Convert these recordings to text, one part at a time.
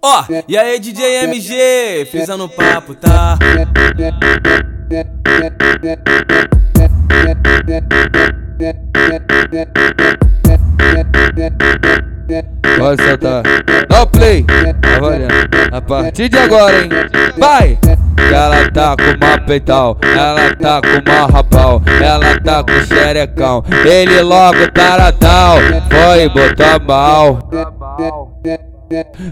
Ó, oh, e aí DJ MG, frisa no papo, tá? Pode soltar. Dá o play. Tá valendo. A partir de agora, hein? Vai! Ela tá com uma peital, ela tá com uma rapal, ela tá com xerecão. Ele logo taradão, foi botar mal.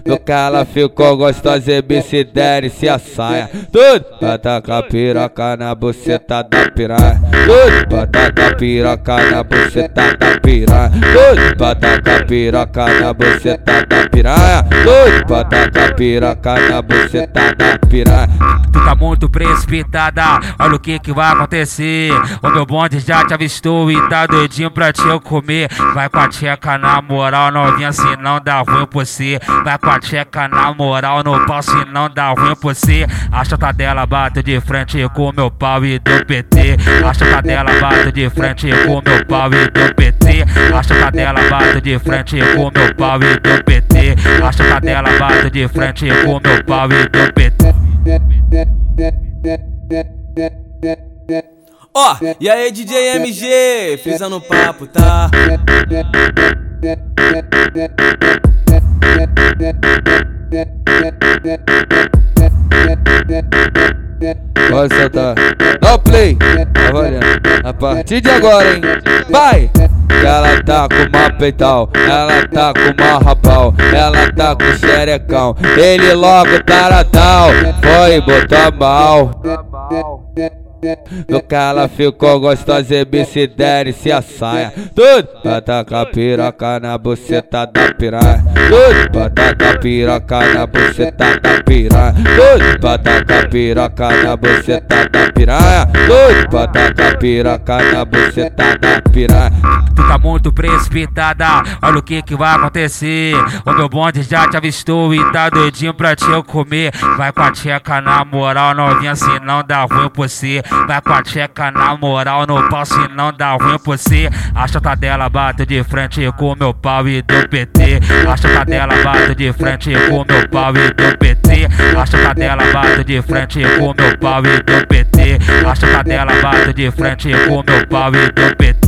No que ela ficou gostosa, MC Dene se assaia. Tudo pra tacar piroca na buceta da piranha. Tudo pra tacar piroca na buceta da piranha. Tudo pra tacar piroca na buceta da piranha. Tudo pra tacar piroca na buceta da piranha. Tu tá muito precipitada, olha o que que vai acontecer. O meu bonde já te avistou e tá doidinho pra te eu comer. Vai com a tcheca na moral, novinha, se não dá ruim por si. Vai com a tcheca na moral no pau, se não dá ruim por si. A chata dela bate de frente com meu pau e do PT. A chata dela bate de frente com meu pau e do PT. A chata dela bate de frente com meu pau e do PT. A chata dela bate de frente com meu pau e do PT. Ó, oh, e aí DJ MG, frisa no papo, tá? Pode soltar. Dá o play. Tá valendo. A partir de agora, hein? Vai! Ela tá com uma peital, ela tá com uma rapal, ela tá com xerecão. Ele logo taradão, foi botar mal. No ela ficou gostosa, MC Dene se assaia. Tudo pra tacar piroca na buceta da piranha. Tudo pra tacar piroca na buceta da piranha. Tudo pra tacar piroca na buceta da piranha. Tudo pra tacar piroca na buceta da piranha. Tu tá muito precipitada, olha o que que vai acontecer. O meu bonde já te avistou e tá doidinho pra te eu comer. Vai com a tcheca na moral, novinha, se não dá ruim por si. Vai com a tcheca na moral no pau, se não dá ruim por si. A chata dela bate de frente com meu pau e do PT. A chata dela bate de frente com meu pau e do PT. A chata dela bate de frente com meu pau e do PT. A chata dela bate de frente com meu pau e do PT.